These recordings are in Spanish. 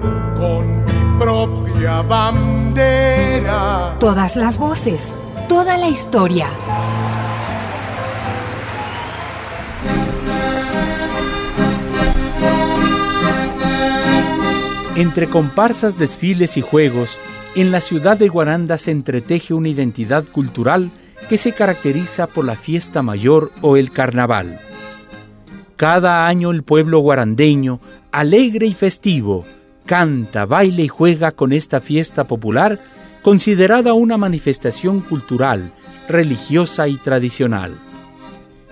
Con mi propia bandera. Todas las voces, toda la historia. Entre comparsas, desfiles y juegos, en la ciudad de Guaranda se entreteje una identidad cultural que se caracteriza por la fiesta mayor o el carnaval. Cada año el pueblo guarandeño, alegre y festivo, canta, baila y juega con esta fiesta popular considerada una manifestación cultural, religiosa y tradicional.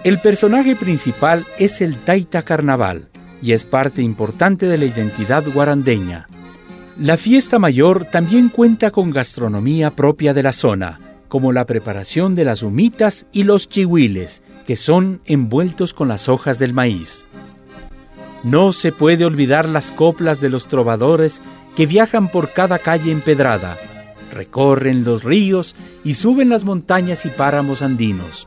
El personaje principal es el Taita Carnaval y es parte importante de la identidad guarandeña. La fiesta mayor también cuenta con gastronomía propia de la zona, como la preparación de las humitas y los chihuiles, que son envueltos con las hojas del maíz. No se puede olvidar las coplas de los trovadores que viajan por cada calle empedrada, recorren los ríos y suben las montañas y páramos andinos,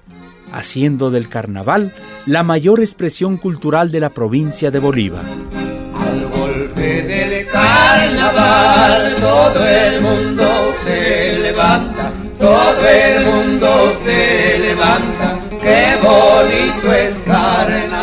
haciendo del carnaval la mayor expresión cultural de la provincia de Bolívar. Al golpe del carnaval todo el mundo se levanta, todo el mundo se levanta, qué bonito es carnaval.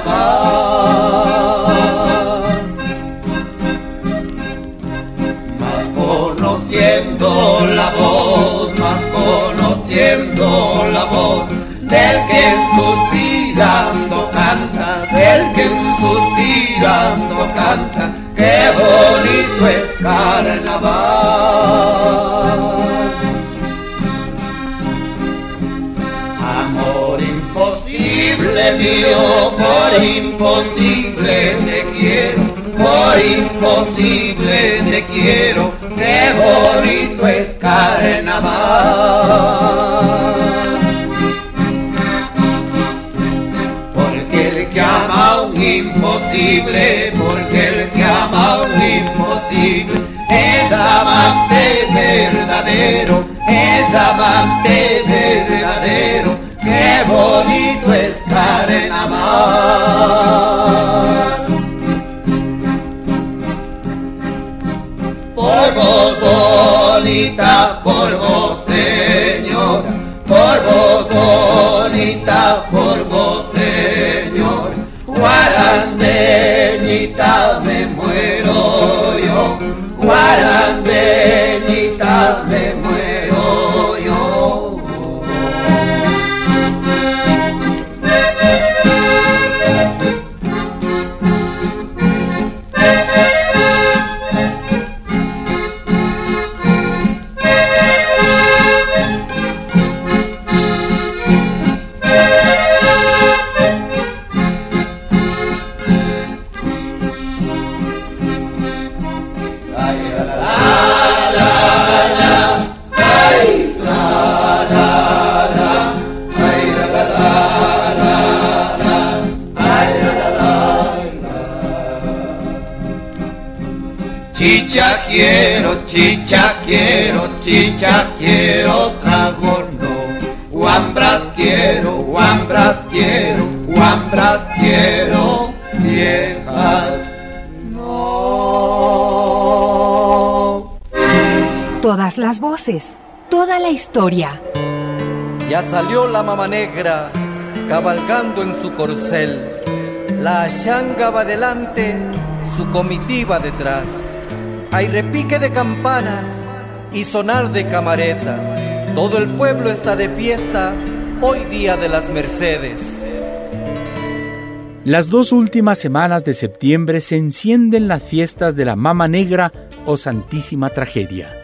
La voz, más conociendo la voz del que suspirando canta, del que suspirando canta, qué bonito es carnaval. Amor imposible mío, por imposible Porque el que ama un imposible, porque el que ama un imposible, es amante verdadero, es amante verdadero, qué bonito es carnaval. Por vos bonita, por vos señora, por vos bonita, por Todas las voces, toda la historia. Ya salió la mama negra cabalgando en su corcel. La changa va delante, su comitiva detrás. Hay repique de campanas y sonar de camaretas. Todo el pueblo está de fiesta hoy día de las Mercedes. Las dos últimas semanas de septiembre se encienden las fiestas de la Mama Negra o Santísima Tragedia.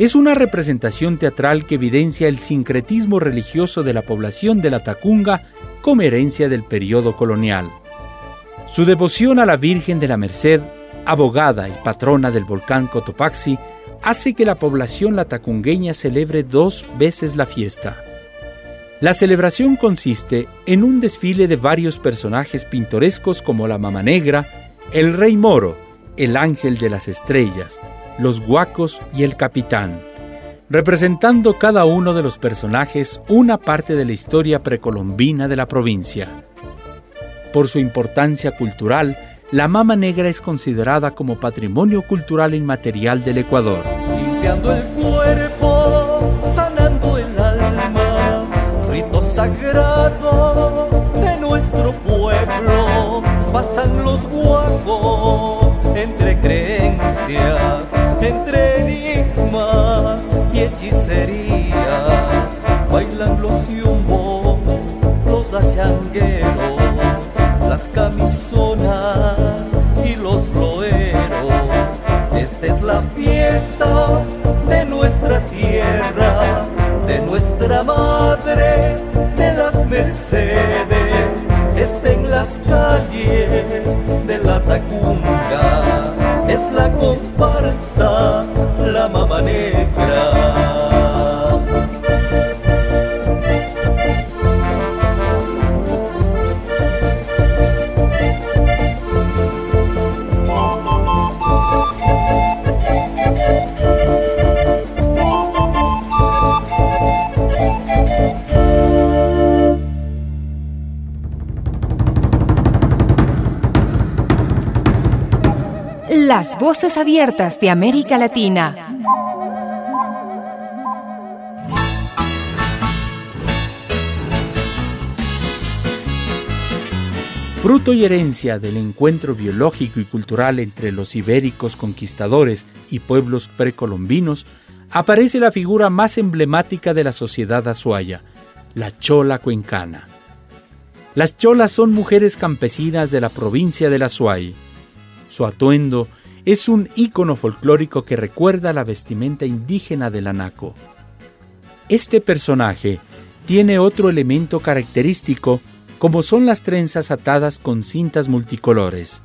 Es una representación teatral que evidencia el sincretismo religioso de la población de la Tacunga como herencia del periodo colonial. Su devoción a la Virgen de la Merced, abogada y patrona del volcán Cotopaxi, hace que la población latacungueña celebre dos veces la fiesta. La celebración consiste en un desfile de varios personajes pintorescos como la Mama Negra, el Rey Moro, el Ángel de las Estrellas, los Guacos y el Capitán, representando cada uno de los personajes una parte de la historia precolombina de la provincia. Por su importancia cultural, la mama negra es considerada como patrimonio cultural inmaterial del Ecuador. Limpiando el cuerpo, sanando el alma, rito sagrado de nuestro pueblo, pasan los guapos entre creencias, bailan los yumbos, los achangueros, las camisonas y los loeros. Esta es la fiesta de nuestra tierra, de nuestra madre, de las Mercedes. Está en las calles de la Tacunga, es la comparsa, la mama negra. Las voces abiertas de América Latina. Fruto y herencia del encuentro biológico y cultural entre los ibéricos conquistadores y pueblos precolombinos, aparece la figura más emblemática de la sociedad azuaya, la chola cuencana. Las cholas son mujeres campesinas de la provincia del Azuay. Su atuendo es un ícono folclórico que recuerda la vestimenta indígena del anaco. Este personaje tiene otro elemento característico como son las trenzas atadas con cintas multicolores.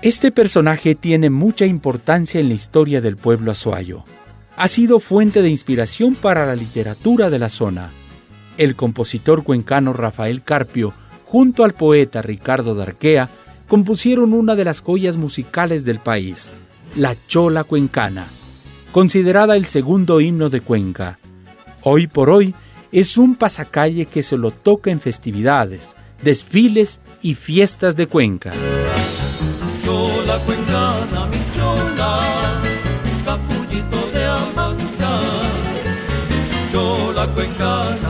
Este personaje tiene mucha importancia en la historia del pueblo azuayo. Ha sido fuente de inspiración para la literatura de la zona. El compositor cuencano Rafael Carpio, junto al poeta Ricardo Darquea, compusieron una de las joyas musicales del país, la Chola Cuencana, considerada el segundo himno de Cuenca. Hoy por hoy es un pasacalle que se lo toca en festividades, desfiles y fiestas de Cuenca. Chola cuencana, mi chola, capullito de amanca. Chola cuencana,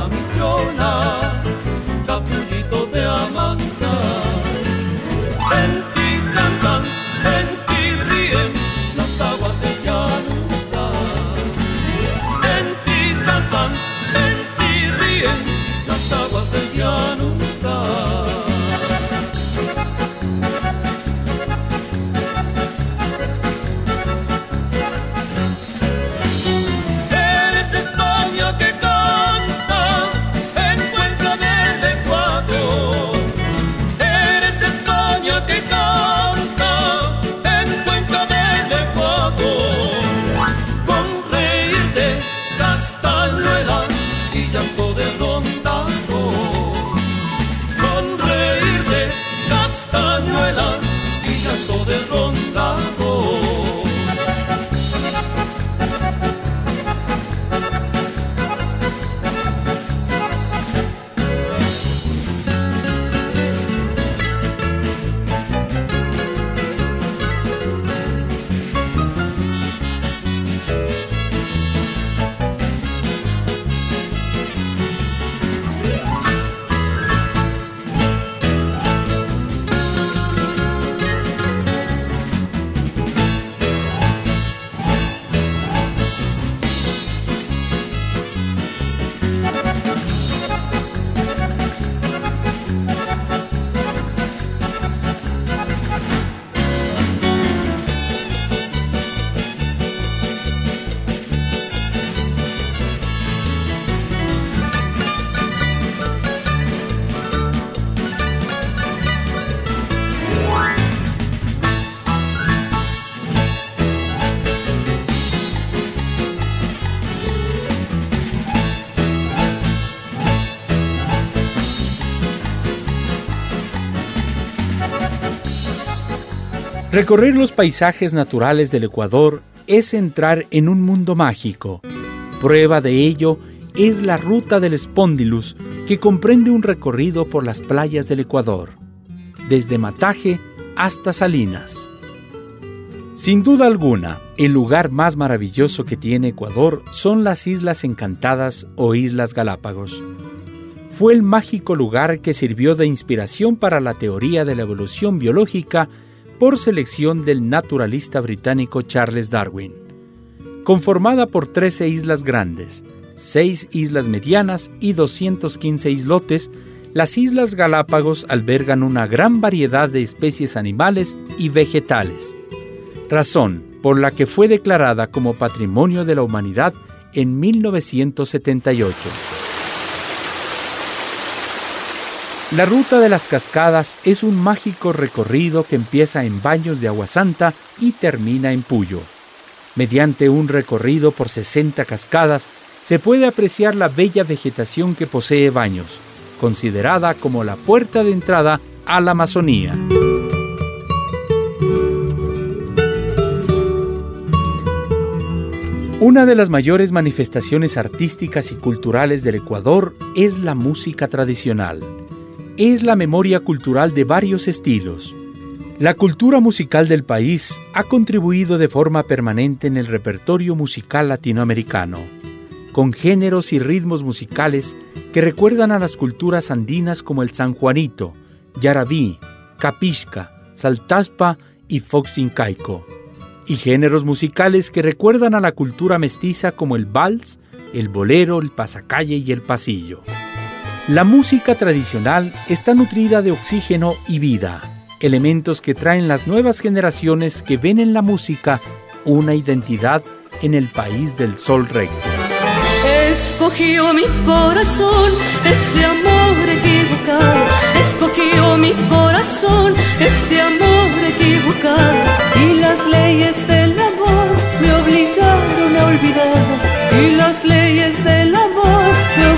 Recorrer los paisajes naturales del Ecuador es entrar en un mundo mágico. Prueba de ello es la ruta del Spondylus, que comprende un recorrido por las playas del Ecuador, desde Mataje hasta Salinas. Sin duda alguna, el lugar más maravilloso que tiene Ecuador son las Islas Encantadas o Islas Galápagos. Fue el mágico lugar que sirvió de inspiración para la teoría de la evolución biológica por selección del naturalista británico Charles Darwin. Conformada por 13 islas grandes, 6 islas medianas y 215 islotes, las Islas Galápagos albergan una gran variedad de especies animales y vegetales, razón por la que fue declarada como Patrimonio de la Humanidad en 1978. La ruta de las cascadas es un mágico recorrido que empieza en Baños de Agua Santa y termina en Puyo. Mediante un recorrido por 60 cascadas se puede apreciar la bella vegetación que posee Baños, considerada como la puerta de entrada a la Amazonía. Una de las mayores manifestaciones artísticas y culturales del Ecuador es la música tradicional. Es la memoria cultural de varios estilos. La cultura musical del país ha contribuido de forma permanente en el repertorio musical latinoamericano, con géneros y ritmos musicales que recuerdan a las culturas andinas como el sanjuanito, yarabí, capisca, saltaspa y foxincaico, y géneros musicales que recuerdan a la cultura mestiza como el vals, el bolero, el pasacalle y el pasillo. La música tradicional está nutrida de oxígeno y vida, elementos que traen las nuevas generaciones que ven en la música una identidad en el país del sol recto. Escogió mi corazón ese amor equivocado. Escogió mi corazón ese amor equivocado. Y las leyes del amor me obligaron a olvidar. Y las leyes del amor me obligaron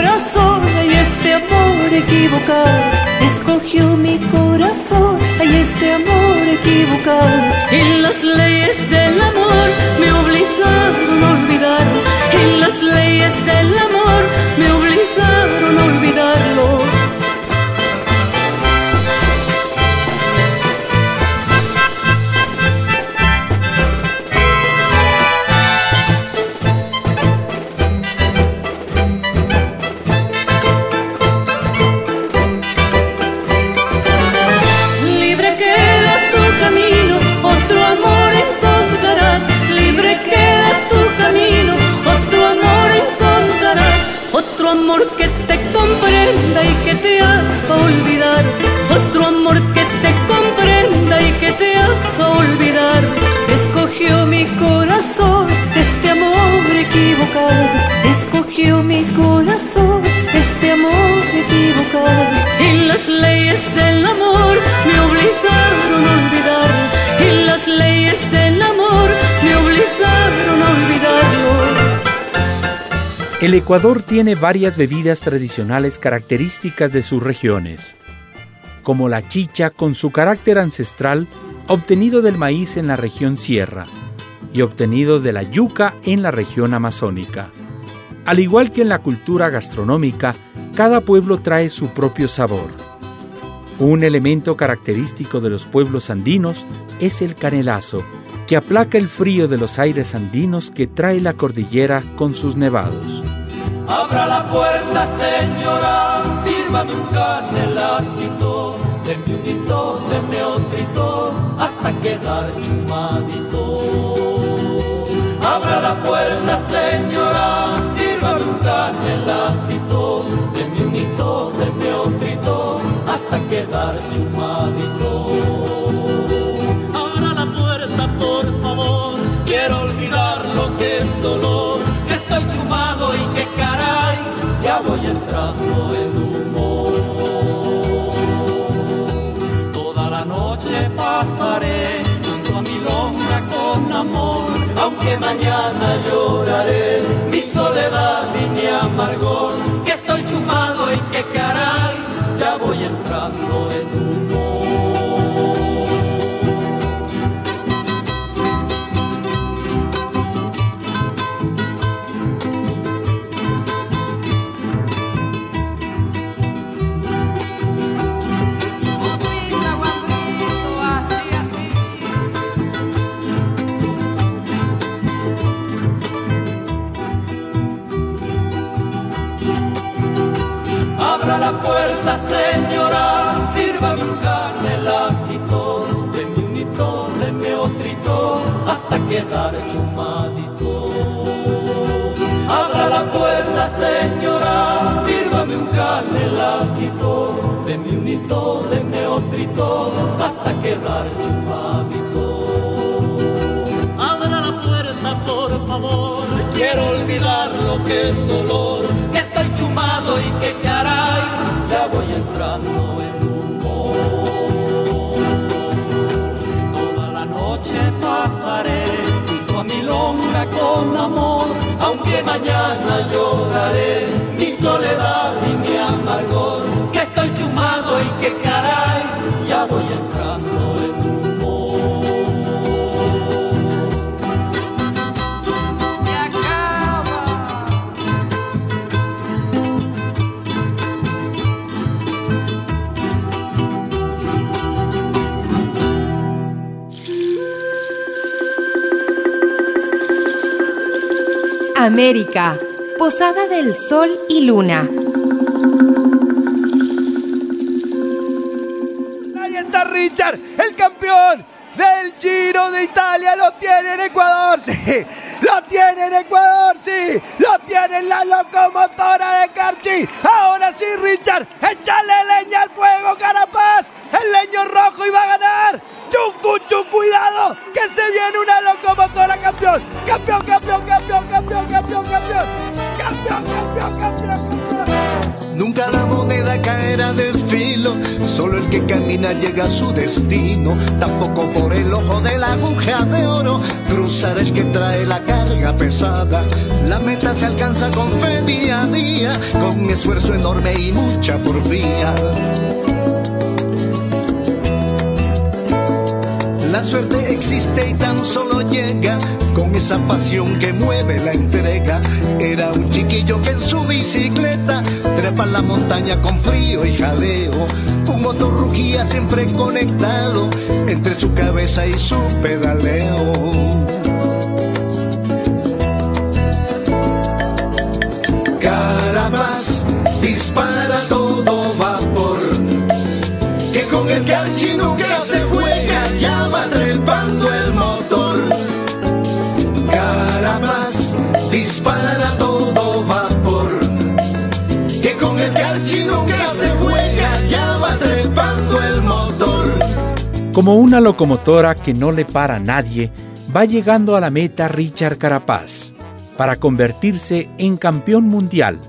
y este amor equivocado. Escogió mi corazón y este amor equivocado. Y las leyes del amor me obligaron a olvidar. Y las leyes del amor me obligaron El Ecuador tiene varias bebidas tradicionales características de sus regiones, como la chicha con su carácter ancestral obtenido del maíz en la región sierra y obtenido de la yuca en la región amazónica. Al igual que en la cultura gastronómica, cada pueblo trae su propio sabor. Un elemento característico de los pueblos andinos es el canelazo, que aplaca el frío de los aires andinos que trae la cordillera con sus nevados. Abra la puerta, señora, sírvame un canelacito, denme un hito, denme otro hasta quedar chumadito. Abra la puerta, señora, sírvame un canelacito, denme un hito, denme otro hasta quedar chumadito. quiero olvidar lo que es dolor, aunque mañana lloraré. Mi soledad y mi amargor, que estoy chumado y que caray, ya voy entrando en la señora, sírvame un canelacito, mi un hito, mi otrito, hasta quedar chumadito. Abra la puerta, señora, sírvame un canelacito, mi un hito, mi otrito, hasta quedar chumadito. Abra la puerta, por favor, quiero olvidar lo que es dolor, que estoy chumado y que caray voy entrando en humo. Toda la noche pasaré junto a mi longa con amor, aunque mañana lloraré mi soledad y mi amargor, que estoy chumado y que caray, ya voy entrando en América, Posada del Sol y Luna. Ahí está Richard, el campeón del Giro de Italia. Lo tiene en Ecuador, sí. Lo tiene en Ecuador, sí. Lo tiene en la locomotora de Carchi. Ahora sí, Richard. Échale leña al fuego, Carapaz. El leño rojo iba a ganar. Chucu, cuidado, que se viene una locomotora. Campeón, campeón, campeón, campeón, solo el que camina llega a su destino. Tampoco por el ojo de la aguja de oro cruzar el que trae la carga pesada. La meta se alcanza con fe día a día, con esfuerzo enorme y mucha porfía. La suerte existe y tan solo llega con esa pasión que mueve la entrega. Era un chiquillo que en su bicicleta trepa la montaña con frío y jaleo. Un motor rugía siempre conectado entre su cabeza y su pedaleo. Carapaz dispara Como una locomotora que no le para a nadie, va llegando a la meta Richard Carapaz para convertirse en campeón mundial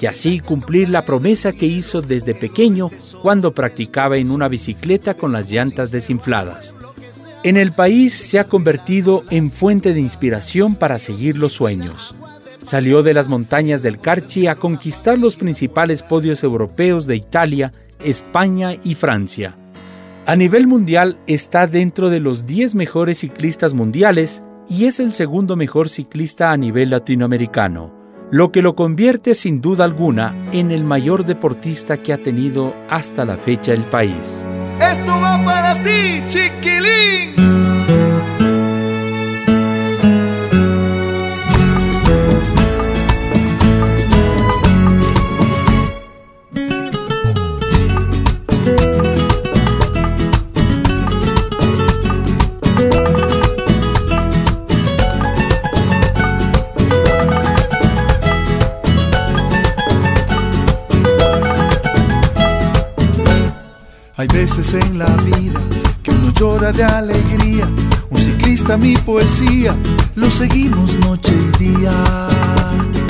y así cumplir la promesa que hizo desde pequeño cuando practicaba en una bicicleta con las llantas desinfladas. En el país se ha convertido en fuente de inspiración para seguir los sueños. Salió de las montañas del Carchi a conquistar los principales podios europeos de Italia, España y Francia. A nivel mundial está dentro de los 10 mejores ciclistas mundiales y es el segundo mejor ciclista a nivel latinoamericano, lo que lo convierte sin duda alguna en el mayor deportista que ha tenido hasta la fecha el país. Esto va para ti, chiquilín. Veces en la vida que uno llora de alegría. Un ciclista, mi poesía, lo seguimos noche y día.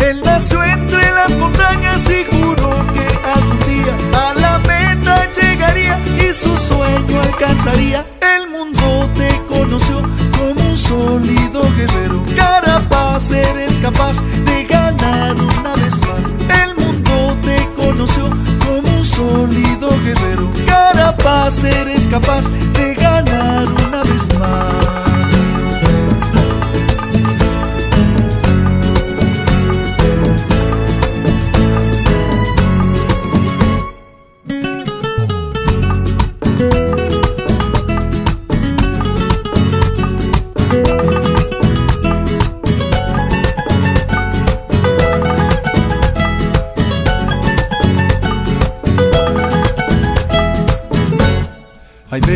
Él nació entre las montañas y juró que algún día a la meta llegaría y su sueño alcanzaría. El mundo te conoció como un sólido guerrero. Carapaz, eres capaz de ganar una vez Carapaz, eres capaz de ganar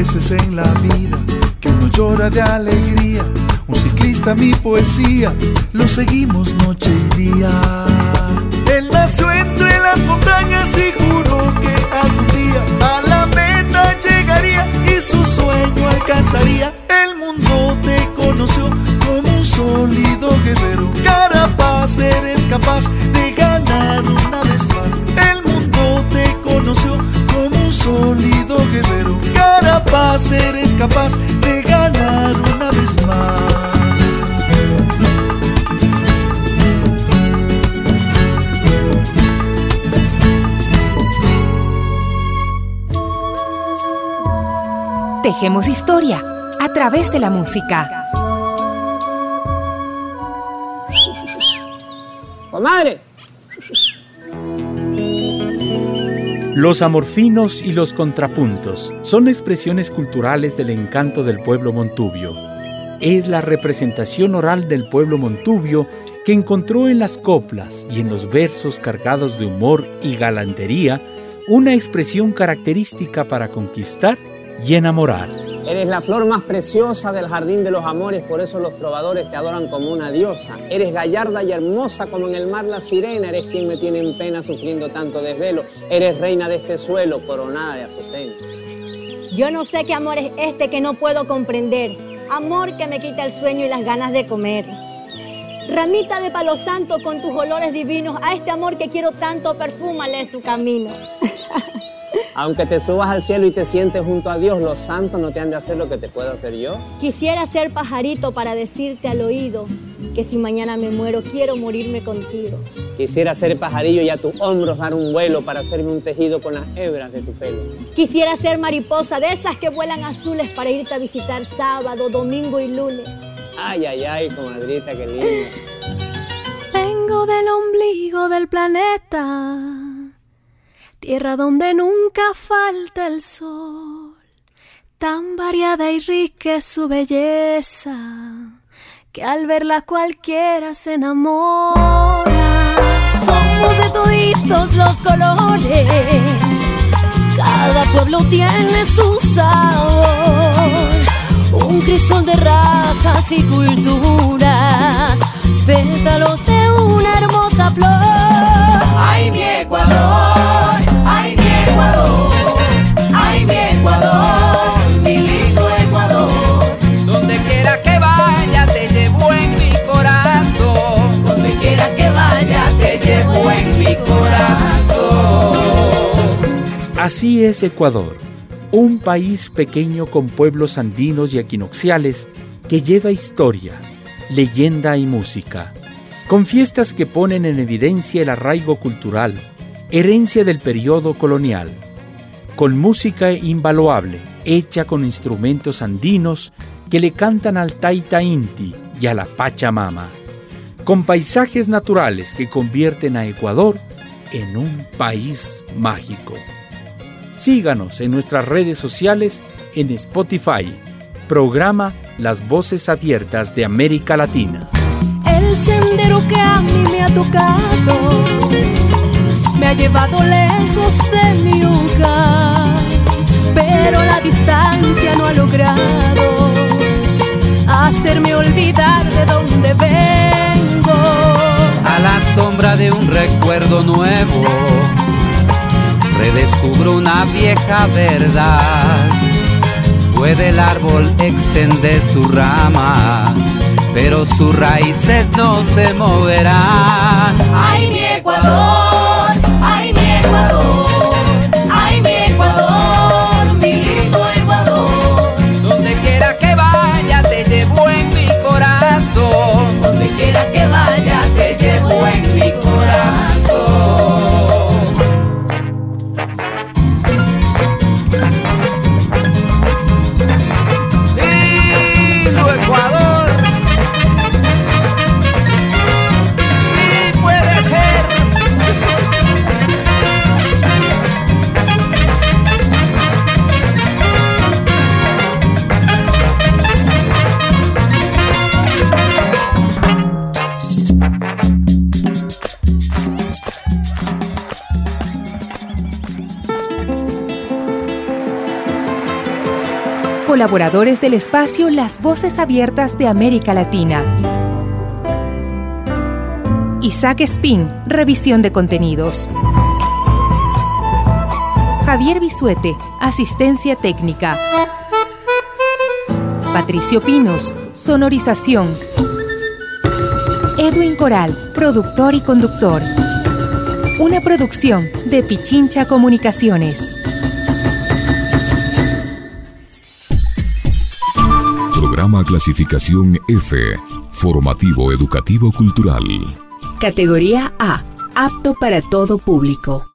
veces en la vida que uno llora de alegría. Un ciclista mi poesía, lo seguimos noche y día. Él nació entre las montañas y juró que algún día a la meta llegaría y su sueño alcanzaría. El mundo te conoció como un sólido guerrero. Carapaz, eres capaz de ganar una vez sólido guerrero. Carapaz, eres capaz de ganar una vez más. Tejemos historia a través de la música. ¡Comadre! Los amorfinos y los contrapuntos son expresiones culturales del encanto del pueblo montubio. Es la representación oral del pueblo montubio que encontró en las coplas y en los versos cargados de humor y galantería una expresión característica para conquistar y enamorar. Eres la flor más preciosa del jardín de los amores, por eso los trovadores te adoran como una diosa. Eres gallarda y hermosa como en el mar la sirena, eres quien me tiene en pena sufriendo tanto desvelo. Eres reina de este suelo, coronada de azucena. Yo no sé qué amor es este que no puedo comprender. Amor que me quita el sueño y las ganas de comer. Ramita de palo santo con tus olores divinos, a este amor que quiero tanto, perfúmale su camino. Aunque te subas al cielo y te sientes junto a Dios, los santos no te han de hacer lo que te puedo hacer yo. Quisiera ser pajarito para decirte al oído que si mañana me muero, quiero morirme contigo. Quisiera ser pajarillo y a tus hombros dar un vuelo para hacerme un tejido con las hebras de tu pelo. Quisiera ser mariposa de esas que vuelan azules para irte a visitar sábado, domingo y lunes. Ay, ay, ay, comadrita, qué linda. Vengo del ombligo del planeta tierra donde nunca falta el sol, tan variada y rica es su belleza, que al verla cualquiera se enamora. Somos de toditos los colores, cada pueblo tiene su sabor, un crisol de razas y culturas, pétalos de una hermosa flor. ¡Ay, mi Ecuador! ¡Ay, mi Ecuador! ¡Ay, mi Ecuador! ¡Mi lindo Ecuador! Donde quiera que vaya te llevo en mi corazón. Donde quiera que vaya te llevo en mi corazón. Así es Ecuador, un país pequeño con pueblos andinos y equinoxiales que lleva historia, leyenda y música, con fiestas que ponen en evidencia el arraigo cultural, herencia del periodo colonial, con música invaluable, hecha con instrumentos andinos que le cantan al Taita Inti y a la Pachamama, con paisajes naturales que convierten a Ecuador en un país mágico. Síganos en nuestras redes sociales en Spotify, programa Las Voces Abiertas de América Latina. El sendero que a mí me ha tocado me ha llevado lejos de mi hogar, pero la distancia no ha logrado hacerme olvidar de dónde vengo. A la sombra de un recuerdo nuevo, redescubro una vieja verdad. Puede el árbol extender su rama, pero sus raíces no se moverán. ¡Ay, mi Ecuador! Colaboradores del espacio Las Voces Abiertas de América Latina. Isaac Spin, revisión de contenidos. Javier Bisuete, asistencia técnica. Patricio Pinos, sonorización. Edwin Coral, productor y conductor. Una producción de Pichincha Comunicaciones. Clasificación F, formativo educativo cultural. Categoría A, apto para todo público.